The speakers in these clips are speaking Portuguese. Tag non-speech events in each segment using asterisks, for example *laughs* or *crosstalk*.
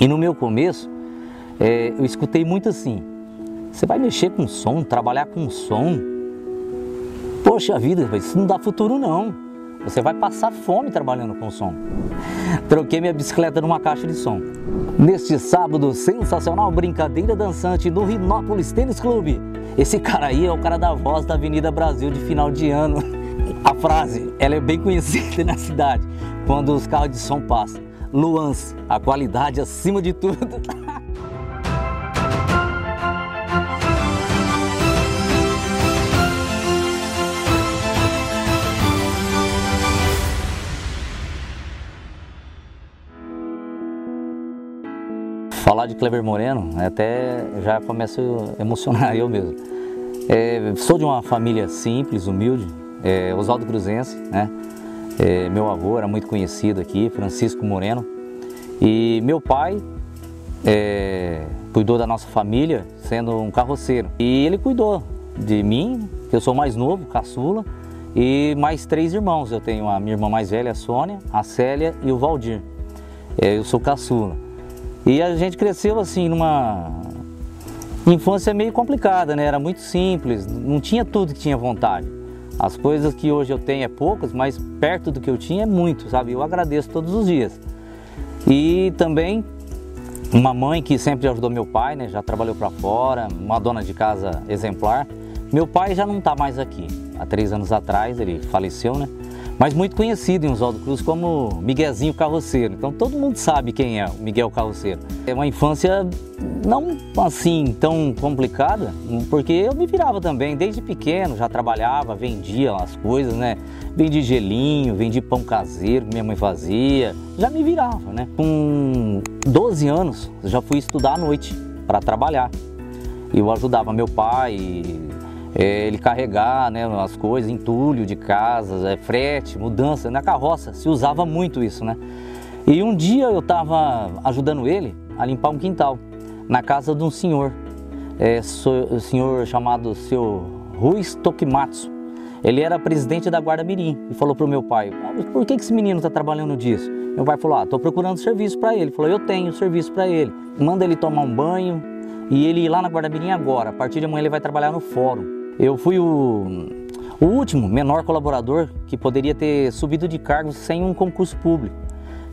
E no meu começo, é, eu escutei muito assim: você vai mexer com som, trabalhar com som? Poxa vida, isso não dá futuro não. Você vai passar fome trabalhando com som. Troquei minha bicicleta numa caixa de som. Neste sábado, sensacional brincadeira dançante no Rinópolis Tênis Clube. Esse cara aí é o cara da voz da Avenida Brasil de final de ano. *laughs* A frase, ela é bem conhecida *laughs* na cidade, quando os carros de som passam. Luance, a qualidade acima de tudo. *laughs* Falar de Cleber Moreno, até já começo a emocionar eu mesmo. É, sou de uma família simples, humilde, é, Oswaldo Cruzense, né? É, meu avô era muito conhecido aqui, Francisco Moreno. E meu pai é, cuidou da nossa família sendo um carroceiro. E ele cuidou de mim, que eu sou mais novo, caçula, e mais três irmãos. Eu tenho a minha irmã mais velha, a Sônia, a Célia e o Valdir. É, eu sou caçula. E a gente cresceu assim numa infância meio complicada, né? Era muito simples, não tinha tudo que tinha vontade. As coisas que hoje eu tenho é poucas, mas perto do que eu tinha é muito, sabe? Eu agradeço todos os dias. E também uma mãe que sempre ajudou meu pai, né? Já trabalhou para fora, uma dona de casa exemplar. Meu pai já não está mais aqui. Há três anos atrás ele faleceu, né? Mas muito conhecido em Oswaldo Cruz como Miguelzinho Carroceiro. Então todo mundo sabe quem é o Miguel Carroceiro. É uma infância não assim tão complicada, porque eu me virava também, desde pequeno, já trabalhava, vendia as coisas, né? Vendi gelinho, vendi pão caseiro que minha mãe fazia, já me virava, né? Com 12 anos, já fui estudar à noite para trabalhar. Eu ajudava meu pai, é, ele carregar né, as coisas, entulho de casas, é, frete, mudança, na carroça, se usava muito isso, né? E um dia eu estava ajudando ele a limpar um quintal, na casa de um senhor, é, so, senhor chamado seu Ruiz Tokimatsu. Ele era presidente da Guarda Mirim e falou para o meu pai, ah, por que, que esse menino está trabalhando disso? Meu pai falou, ah, estou procurando serviço para ele. Ele falou, eu tenho serviço para ele. Manda ele tomar um banho e ele ir lá na Guarda Mirim agora. A partir de amanhã ele vai trabalhar no fórum. Eu fui o, o último menor colaborador que poderia ter subido de cargo sem um concurso público,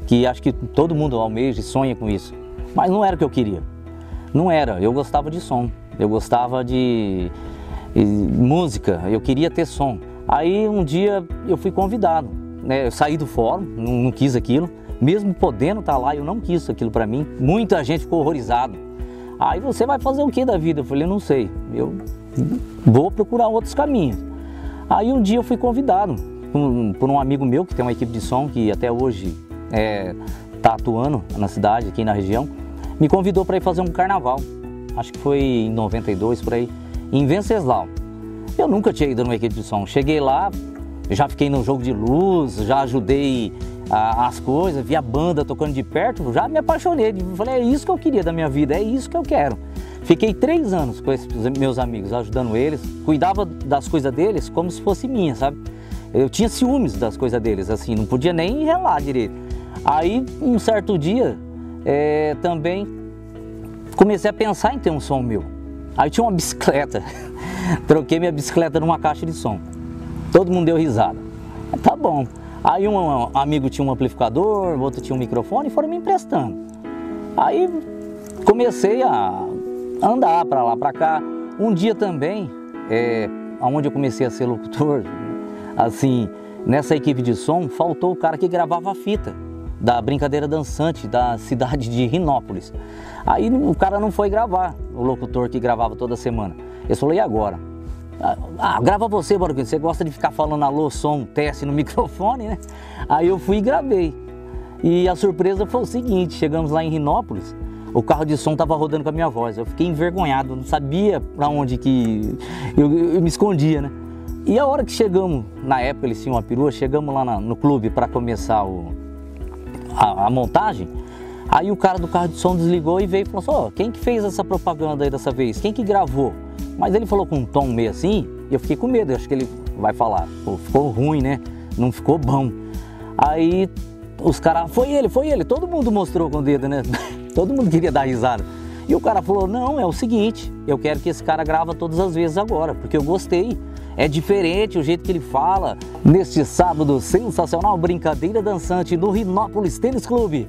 que acho que todo mundo almeja e sonha com isso. Mas não era o que eu queria. Não era. Eu gostava de som, eu gostava de, de música, eu queria ter som. Aí um dia eu fui convidado, né? Eu saí do fórum, não, não quis aquilo, mesmo podendo estar lá, eu não quis aquilo para mim. Muita gente ficou horrorizado. Aí você vai fazer o que da vida? Eu falei, não sei. Eu vou procurar outros caminhos. Aí um dia eu fui convidado por um amigo meu que tem uma equipe de som que até hoje está é, tá atuando na cidade, aqui na região, me convidou para ir fazer um carnaval. Acho que foi em 92 por aí, em Venceslau. Eu nunca tinha ido numa equipe de som. Cheguei lá, já fiquei no jogo de luz, já ajudei a, as coisas, vi a banda tocando de perto, já me apaixonei. Falei, é isso que eu queria da minha vida, é isso que eu quero. Fiquei três anos com esses meus amigos, ajudando eles, cuidava das coisas deles como se fosse minha, sabe? Eu tinha ciúmes das coisas deles, assim, não podia nem relar direito. Aí, um certo dia, é, também comecei a pensar em ter um som meu. Aí tinha uma bicicleta, *laughs* troquei minha bicicleta numa caixa de som. Todo mundo deu risada. Tá bom. Aí um amigo tinha um amplificador, outro tinha um microfone e foram me emprestando. Aí comecei a andar para lá, para cá. Um dia também, é, onde eu comecei a ser locutor, *laughs* assim, nessa equipe de som, faltou o cara que gravava a fita da brincadeira dançante da cidade de Rinópolis. Aí o cara não foi gravar, o locutor que gravava toda semana. Eu falei, e agora? Ah, ah grava você, Barulho, você gosta de ficar falando alô, som, teste no *laughs* microfone, né? Aí eu fui e gravei. E a surpresa foi o seguinte, chegamos lá em Rinópolis, o carro de som estava rodando com a minha voz. Eu fiquei envergonhado, não sabia para onde que eu, eu, me escondia, né? E a hora que chegamos, na época eles tinham uma perua, chegamos lá na, no clube para começar o, a, a, montagem, aí o cara do carro de som desligou e veio e falou assim, oh, quem que fez essa propaganda aí dessa vez? Quem que gravou? Mas ele falou com um tom meio assim, e eu fiquei com medo, eu acho que ele vai falar, Pô, ficou ruim, né? Não ficou bom. Aí os caras, foi ele, foi ele, todo mundo mostrou com o dedo, né? *laughs* todo mundo queria dar risada. E o cara falou: Não, é o seguinte, eu quero que esse cara grava todas as vezes agora, porque eu gostei. É diferente o jeito que ele fala. Neste sábado, sensacional brincadeira dançante no Rinópolis Tênis Clube.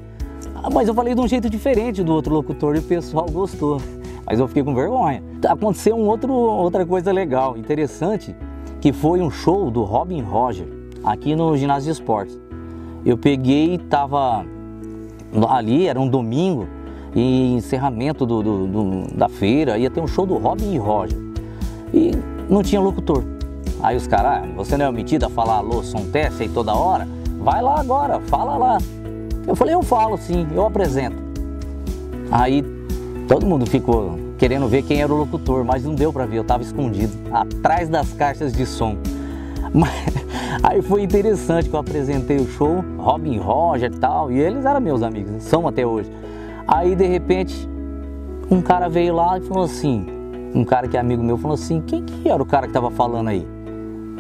Ah, mas eu falei de um jeito diferente do outro locutor e o pessoal gostou. Mas eu fiquei com vergonha. Aconteceu um outro, outra coisa legal, interessante, que foi um show do Robin Roger aqui no ginásio de esportes. Eu peguei tava ali, era um domingo, e encerramento do, do, do, da feira, ia ter um show do Robin e Roger. E não tinha locutor. Aí os caras, ah, você não é omitido a falar alô, som teste aí toda hora? Vai lá agora, fala lá. Eu falei, eu falo sim, eu apresento. Aí todo mundo ficou querendo ver quem era o locutor, mas não deu para ver, eu estava escondido atrás das caixas de som. *laughs* Mas, aí foi interessante que eu apresentei o show, Robin Roger e tal, e eles eram meus amigos, são até hoje. Aí de repente, um cara veio lá e falou assim, um cara que é amigo meu falou assim, quem que era o cara que estava falando aí?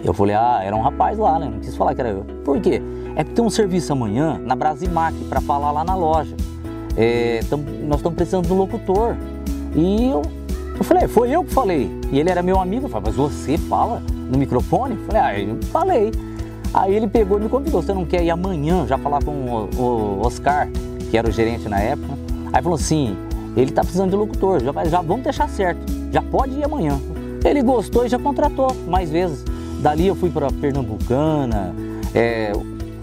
Eu falei, ah, era um rapaz lá, né? Não quis falar que era eu. Por quê? É que tem um serviço amanhã na Brasimac para falar lá na loja. É, tam, nós estamos precisando de um locutor. E eu, eu falei, é, foi eu que falei. E ele era meu amigo. Eu falei, mas você fala no microfone? Eu falei, ah, eu falei. Aí ele pegou e me convidou, você não quer ir amanhã já falar com o, o Oscar, que era o gerente na época? Aí falou assim, ele tá precisando de locutor, já, já vamos deixar certo, já pode ir amanhã. Ele gostou e já contratou mais vezes. Dali eu fui para Pernambucana, é,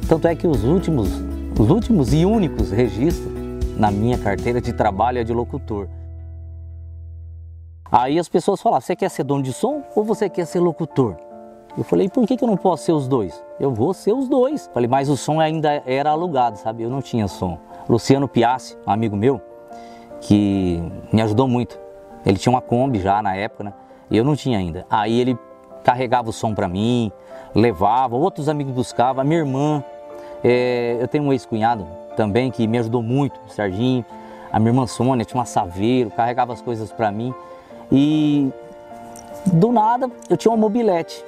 tanto é que os últimos, os últimos e únicos registros na minha carteira de trabalho é de locutor. Aí as pessoas falam: você quer ser dono de som ou você quer ser locutor? Eu falei: por que, que eu não posso ser os dois? Eu vou ser os dois. Falei: mas o som ainda era alugado, sabe? Eu não tinha som. Luciano Piassi, um amigo meu, que me ajudou muito. Ele tinha uma Kombi já na época, né? E eu não tinha ainda. Aí ele carregava o som para mim, levava, outros amigos buscavam, minha irmã. É, eu tenho um ex-cunhado também que me ajudou muito, o Serginho. A minha irmã Sônia tinha uma saveiro, carregava as coisas para mim. E do nada eu tinha uma mobilete.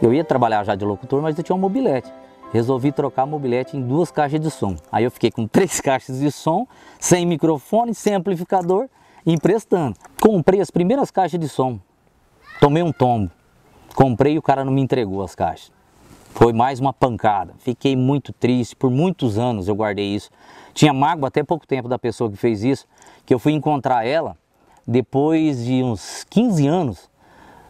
Eu ia trabalhar já de locutor, mas eu tinha uma mobilete. Resolvi trocar mobilete em duas caixas de som. Aí eu fiquei com *laughs* três caixas de som, sem microfone, sem amplificador, emprestando. Comprei as primeiras caixas de som. Tomei um tombo. Comprei e o cara não me entregou as caixas. Foi mais uma pancada. Fiquei muito triste. Por muitos anos eu guardei isso. Tinha mágoa até pouco tempo da pessoa que fez isso, que eu fui encontrar ela depois de uns 15 anos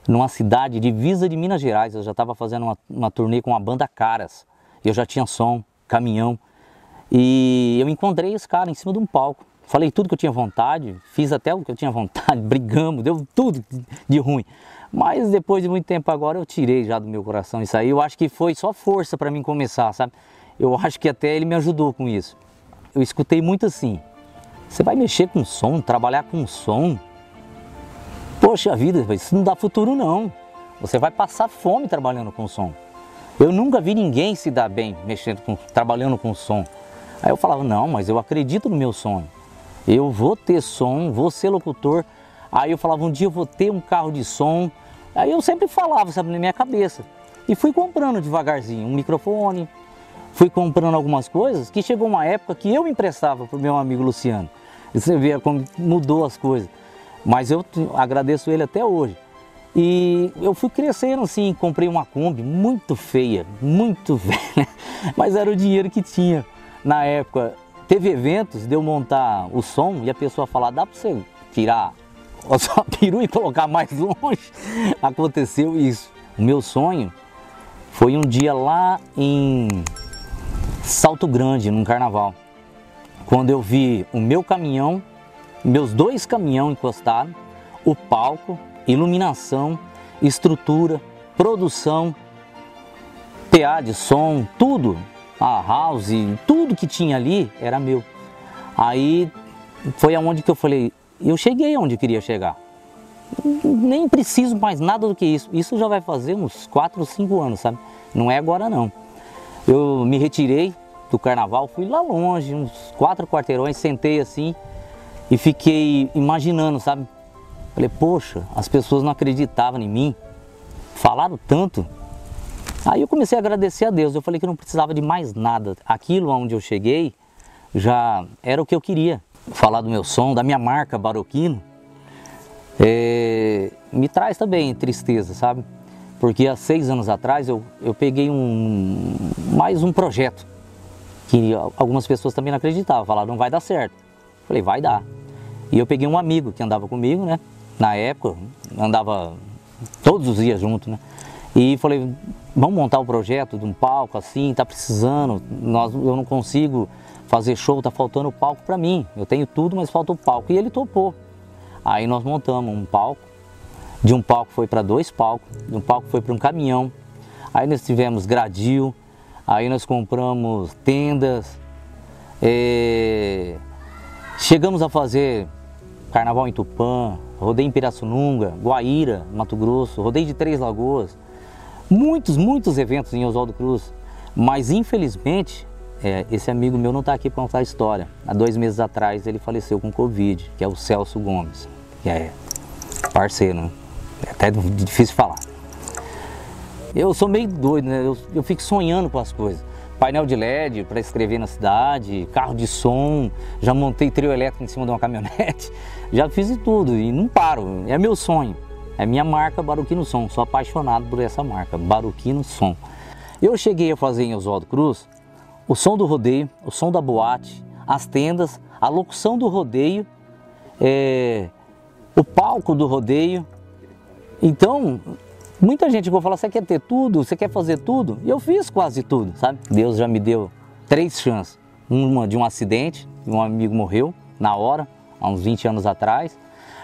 numa cidade divisa de Minas Gerais. Eu já estava fazendo uma, uma turnê com a banda Caras. Eu já tinha som, caminhão. E eu encontrei esse cara em cima de um palco. Falei tudo que eu tinha vontade, fiz até o que eu tinha vontade, *laughs* brigamos, deu tudo de ruim. Mas depois de muito tempo agora eu tirei já do meu coração isso aí. Eu acho que foi só força para mim começar, sabe? Eu acho que até ele me ajudou com isso. Eu escutei muito assim: você vai mexer com som, trabalhar com som? Poxa vida, isso não dá futuro não. Você vai passar fome trabalhando com som. Eu nunca vi ninguém se dar bem mexendo com, trabalhando com som. Aí eu falava: não, mas eu acredito no meu sonho. Eu vou ter som, vou ser locutor. Aí eu falava, um dia eu vou ter um carro de som. Aí eu sempre falava, sabe, na minha cabeça. E fui comprando devagarzinho um microfone, fui comprando algumas coisas, que chegou uma época que eu emprestava para o meu amigo Luciano. Você vê como mudou as coisas. Mas eu agradeço ele até hoje. E eu fui crescendo assim, comprei uma Kombi muito feia, muito *laughs* velha, mas era o dinheiro que tinha na época. Teve eventos de eu montar o som e a pessoa falar, dá para você tirar a *laughs* sua peru e colocar mais longe. Aconteceu isso. O meu sonho foi um dia lá em Salto Grande, num carnaval, quando eu vi o meu caminhão, meus dois caminhões encostados, o palco, iluminação, estrutura, produção, PA de som, tudo, a house, tudo que tinha ali era meu. Aí foi aonde que eu falei, eu cheguei onde eu queria chegar. Nem preciso mais nada do que isso. Isso já vai fazer uns 4 ou 5 anos, sabe? Não é agora não. Eu me retirei do carnaval, fui lá longe, uns quatro quarteirões, sentei assim e fiquei imaginando, sabe? Falei, poxa, as pessoas não acreditavam em mim, falaram tanto. Aí eu comecei a agradecer a Deus, eu falei que não precisava de mais nada. Aquilo onde eu cheguei já era o que eu queria. falar do meu som, da minha marca Baroquino, é, me traz também tristeza, sabe? Porque há seis anos atrás eu, eu peguei um, mais um projeto que algumas pessoas também não acreditavam, falaram, não vai dar certo. Falei, vai dar. E eu peguei um amigo que andava comigo, né? Na época, andava todos os dias junto, né? E falei, vamos montar o um projeto de um palco assim, tá precisando, nós, eu não consigo fazer show, tá faltando palco para mim. Eu tenho tudo, mas falta o palco. E ele topou. Aí nós montamos um palco. De um palco foi para dois palcos, de um palco foi para um caminhão. Aí nós tivemos gradil, aí nós compramos tendas. É... Chegamos a fazer carnaval em Tupã, rodei em Pirassununga, Guaíra, Mato Grosso, rodei de Três Lagoas. Muitos, muitos eventos em Oswaldo Cruz. Mas infelizmente é, esse amigo meu não está aqui para contar a história. Há dois meses atrás ele faleceu com Covid, que é o Celso Gomes, que é parceiro, né? é até difícil falar. Eu sou meio doido, né? Eu, eu fico sonhando com as coisas. Painel de LED para escrever na cidade, carro de som, já montei trio elétrico em cima de uma caminhonete, *laughs* já fiz de tudo e não paro. É meu sonho, é minha marca Baruquino Som. Sou apaixonado por essa marca, Baruquino Som. Eu cheguei a fazer em Oswaldo Cruz o som do rodeio, o som da boate, as tendas, a locução do rodeio, é, o palco do rodeio. Então, muita gente vai falar, você quer ter tudo, você quer fazer tudo? E eu fiz quase tudo, sabe? Deus já me deu três chances. Uma de um acidente, um amigo morreu na hora, há uns 20 anos atrás.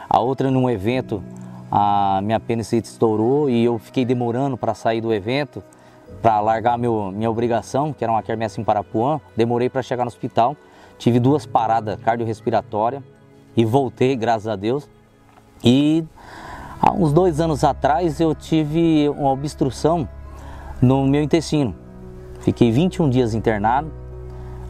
A outra num evento, a minha apendicite estourou e eu fiquei demorando para sair do evento para largar meu, minha obrigação, que era uma quermesse em Parapuã, demorei para chegar no hospital. Tive duas paradas cardiorrespiratórias e voltei, graças a Deus. E há uns dois anos atrás eu tive uma obstrução no meu intestino. Fiquei 21 dias internado.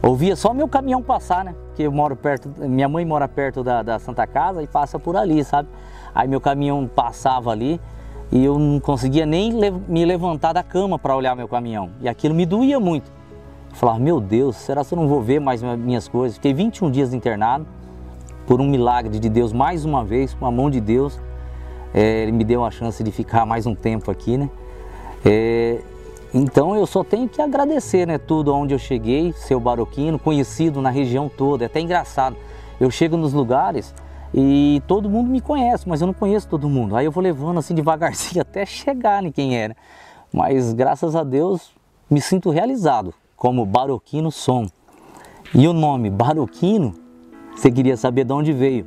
Ouvia só meu caminhão passar, né? Porque eu moro perto, minha mãe mora perto da, da Santa Casa e passa por ali, sabe? Aí meu caminhão passava ali e eu não conseguia nem me levantar da cama para olhar meu caminhão. E aquilo me doía muito. Eu falava, meu Deus, será que eu não vou ver mais minhas coisas? Fiquei 21 dias internado, por um milagre de Deus, mais uma vez, com a mão de Deus. É, ele me deu a chance de ficar mais um tempo aqui, né? É, então eu só tenho que agradecer, né? Tudo onde eu cheguei, seu baroquino, conhecido na região toda. É até engraçado. Eu chego nos lugares, e todo mundo me conhece, mas eu não conheço todo mundo. Aí eu vou levando assim devagarzinho *laughs* até chegar em quem era. Mas graças a Deus me sinto realizado como Baroquino Som. E o nome Baroquino, você queria saber de onde veio?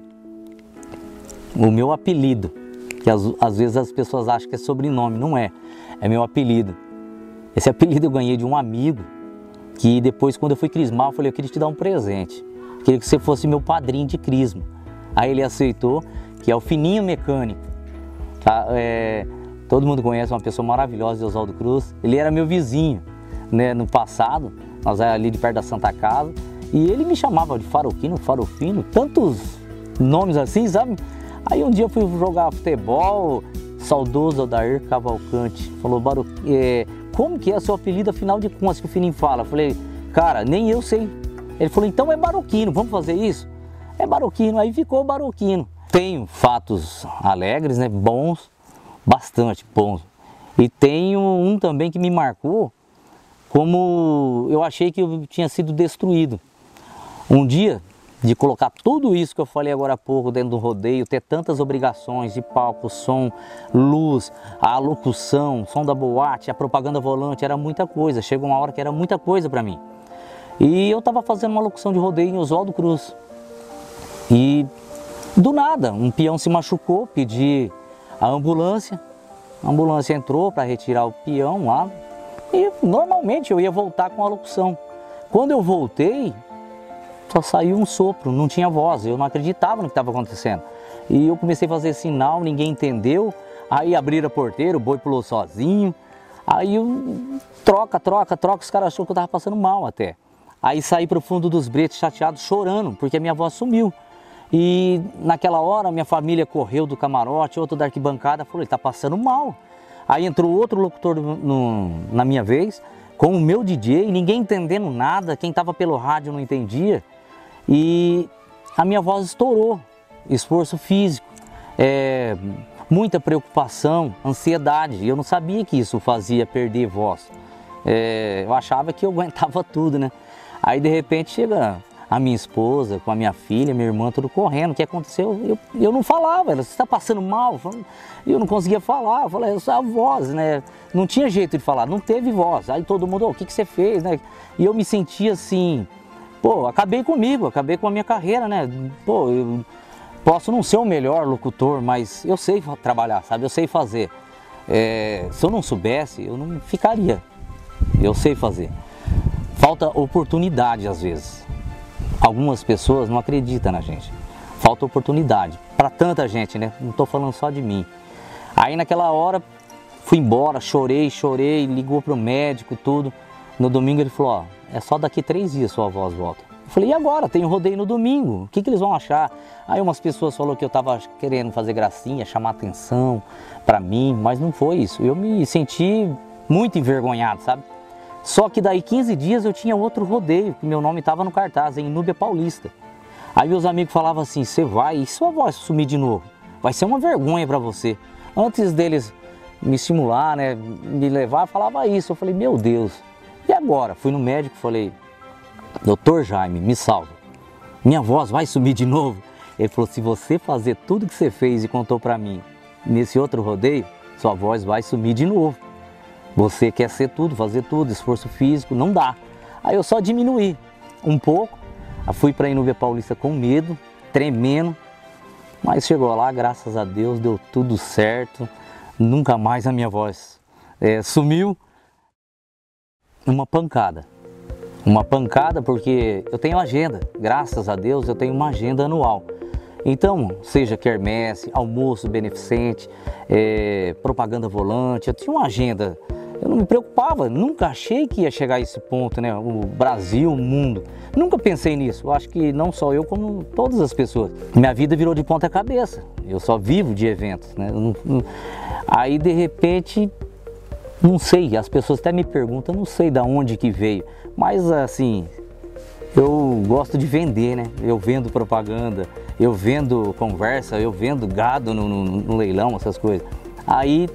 O meu apelido, que às, às vezes as pessoas acham que é sobrenome, não é. É meu apelido. Esse apelido eu ganhei de um amigo que depois, quando eu fui crismar, eu falei: eu queria te dar um presente. Eu queria que você fosse meu padrinho de crisma. Aí ele aceitou, que é o Fininho Mecânico. Tá? É, todo mundo conhece uma pessoa maravilhosa de Oswaldo Cruz. Ele era meu vizinho né, no passado, nós era ali de perto da Santa Casa. E ele me chamava de Faroquino, Farofino, tantos nomes assim, sabe? Aí um dia eu fui jogar futebol, saudoso Odair Cavalcante, falou, Baru, é, como que é seu apelido afinal de contas que o Fininho fala? Eu falei, cara, nem eu sei. Ele falou, então é Baroquino, vamos fazer isso? é baroquino, aí ficou baroquino. Tenho fatos alegres, né, bons, bastante bons. E tenho um também que me marcou como eu achei que eu tinha sido destruído. Um dia, de colocar tudo isso que eu falei agora há pouco dentro do rodeio, ter tantas obrigações de palco, som, luz, a locução, som da boate, a propaganda volante, era muita coisa. Chegou uma hora que era muita coisa para mim. E eu estava fazendo uma locução de rodeio em Oswaldo Cruz. E do nada, um peão se machucou, pedi a ambulância. A ambulância entrou para retirar o peão lá. E normalmente eu ia voltar com a locução. Quando eu voltei, só saiu um sopro, não tinha voz. Eu não acreditava no que estava acontecendo. E eu comecei a fazer sinal, ninguém entendeu. Aí abriram a porteira, o boi pulou sozinho. Aí eu, troca, troca, troca, os caras acharam que eu estava passando mal até. Aí saí para o fundo dos bretes chateado, chorando, porque a minha voz sumiu. E naquela hora minha família correu do camarote, outro da arquibancada falou, ele está passando mal. Aí entrou outro locutor no, na minha vez, com o meu DJ, ninguém entendendo nada, quem estava pelo rádio não entendia. E a minha voz estourou, esforço físico, é, muita preocupação, ansiedade. Eu não sabia que isso fazia perder voz. É, eu achava que eu *laughs* aguentava tudo, né? Aí de repente chega a minha esposa, com a minha filha, minha irmã, tudo correndo. O que aconteceu? Eu, eu não falava, ela, está passando mal? Eu não conseguia falar, eu falei, a voz, né? Não tinha jeito de falar, não teve voz. Aí todo mundo, oh, o que, que você fez, né? E eu me sentia assim, pô, acabei comigo, acabei com a minha carreira, né? Pô, eu posso não ser o melhor locutor, mas eu sei trabalhar, sabe? Eu sei fazer. É, se eu não soubesse, eu não ficaria. Eu sei fazer. Falta oportunidade às vezes algumas pessoas não acreditam na gente. Falta oportunidade para tanta gente, né? Não estou falando só de mim. Aí naquela hora fui embora, chorei, chorei, ligou para o médico, tudo. No domingo ele falou: Ó, é só daqui três dias sua voz volta. Eu falei: E agora? Tem rodeio no domingo. O que, que eles vão achar? Aí umas pessoas falaram que eu estava querendo fazer gracinha, chamar atenção para mim, mas não foi isso. Eu me senti muito envergonhado, sabe? Só que daí 15 dias eu tinha outro rodeio, que meu nome estava no cartaz, em Núbia Paulista. Aí meus amigos falavam assim: você vai e sua voz sumir de novo? Vai ser uma vergonha para você. Antes deles me estimular, né, me levar, falava isso. Eu falei: meu Deus, e agora? Fui no médico e falei: doutor Jaime, me salva. Minha voz vai sumir de novo? Ele falou: se você fazer tudo que você fez e contou para mim nesse outro rodeio, sua voz vai sumir de novo. Você quer ser tudo, fazer tudo, esforço físico, não dá. Aí eu só diminuí um pouco, fui para a Inúbia Paulista com medo, tremendo, mas chegou lá, graças a Deus, deu tudo certo, nunca mais a minha voz é, sumiu. Uma pancada, uma pancada porque eu tenho agenda, graças a Deus eu tenho uma agenda anual. Então, seja quermesse, almoço beneficente, é, propaganda volante, eu tinha uma agenda eu não me preocupava, nunca achei que ia chegar a esse ponto, né? O Brasil, o mundo. Nunca pensei nisso. Eu acho que não só eu, como todas as pessoas. Minha vida virou de ponta cabeça. Eu só vivo de eventos, né? Aí de repente, não sei, as pessoas até me perguntam, não sei de onde que veio. Mas assim, eu gosto de vender, né? Eu vendo propaganda, eu vendo conversa, eu vendo gado no, no, no leilão, essas coisas. Aí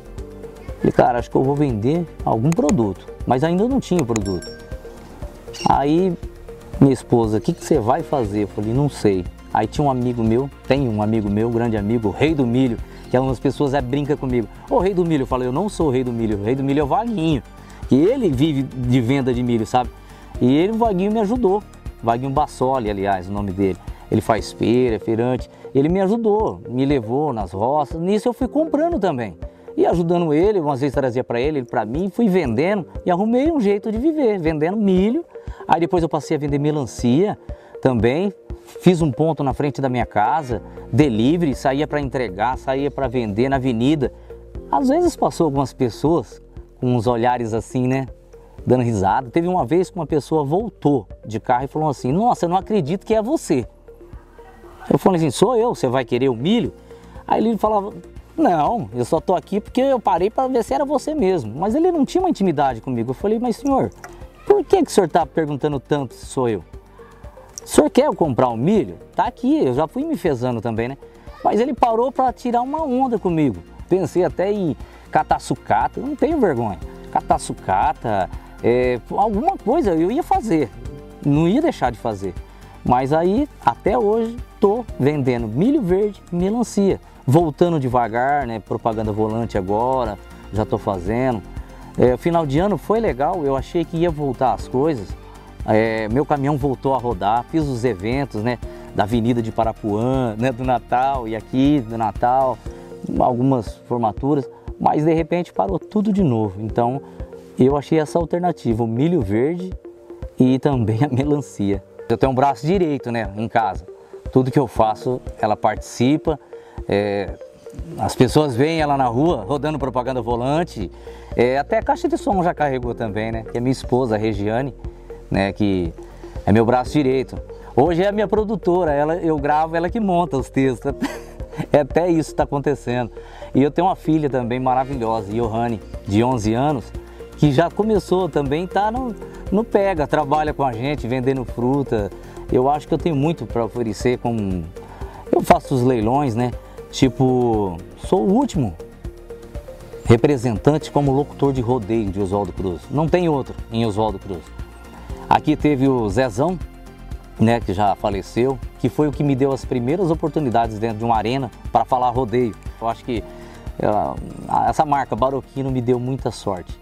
cara, acho que eu vou vender algum produto, mas ainda não tinha o produto. Aí minha esposa, o que, que você vai fazer? Eu falei, não sei. Aí tinha um amigo meu, tem um amigo meu, grande amigo, o Rei do Milho, que algumas pessoas é brinca comigo. Ô Rei do Milho, eu falei, eu não sou o Rei do Milho, o Rei do Milho é o Vaguinho, que ele vive de venda de milho, sabe? E ele, o Vaguinho, me ajudou. Vaguinho Bassoli, aliás, o nome dele. Ele faz feira, feirante. Ele me ajudou, me levou nas roças. Nisso eu fui comprando também. E ajudando ele, umas vezes trazia para ele, ele para mim, fui vendendo e arrumei um jeito de viver, vendendo milho. Aí depois eu passei a vender melancia também. Fiz um ponto na frente da minha casa, delivery, saía para entregar, saía para vender na avenida. Às vezes passou algumas pessoas com uns olhares assim, né? Dando risada. Teve uma vez que uma pessoa voltou de carro e falou assim: Nossa, eu não acredito que é você. Eu falei assim: Sou eu, você vai querer o milho? Aí ele falava: não, eu só tô aqui porque eu parei para ver se era você mesmo. Mas ele não tinha uma intimidade comigo. Eu falei, mas senhor, por que, que o senhor está perguntando tanto se sou eu? O senhor quer comprar um milho? Tá aqui, eu já fui me fezando também, né? Mas ele parou para tirar uma onda comigo. Pensei até em catar sucata, não tenho vergonha. Catar sucata, é, alguma coisa eu ia fazer, não ia deixar de fazer. Mas aí, até hoje, tô vendendo milho verde, melancia voltando devagar, né? Propaganda volante agora, já estou fazendo. É, final de ano foi legal, eu achei que ia voltar as coisas. É, meu caminhão voltou a rodar, fiz os eventos, né? Da Avenida de Parapuã, né? Do Natal e aqui do Natal, algumas formaturas, mas de repente parou tudo de novo. Então eu achei essa alternativa, o milho verde e também a melancia. Eu tenho um braço direito, né? Em casa. Tudo que eu faço, ela participa é, as pessoas veem ela na rua rodando propaganda volante, é, até caixa de som já carregou também, né? Que é minha esposa, a Regiane, né? Que é meu braço direito. Hoje é a minha produtora, ela, eu gravo, ela que monta os textos. *laughs* É até isso está acontecendo. E eu tenho uma filha também maravilhosa, Johanne, de 11 anos, que já começou também, tá no, no pega, trabalha com a gente, vendendo fruta. Eu acho que eu tenho muito para oferecer com eu faço os leilões, né? Tipo, sou o último representante como locutor de rodeio de Oswaldo Cruz. Não tem outro em Oswaldo Cruz. Aqui teve o Zezão, né, que já faleceu, que foi o que me deu as primeiras oportunidades dentro de uma arena para falar rodeio. Eu acho que uh, essa marca Baroquino me deu muita sorte.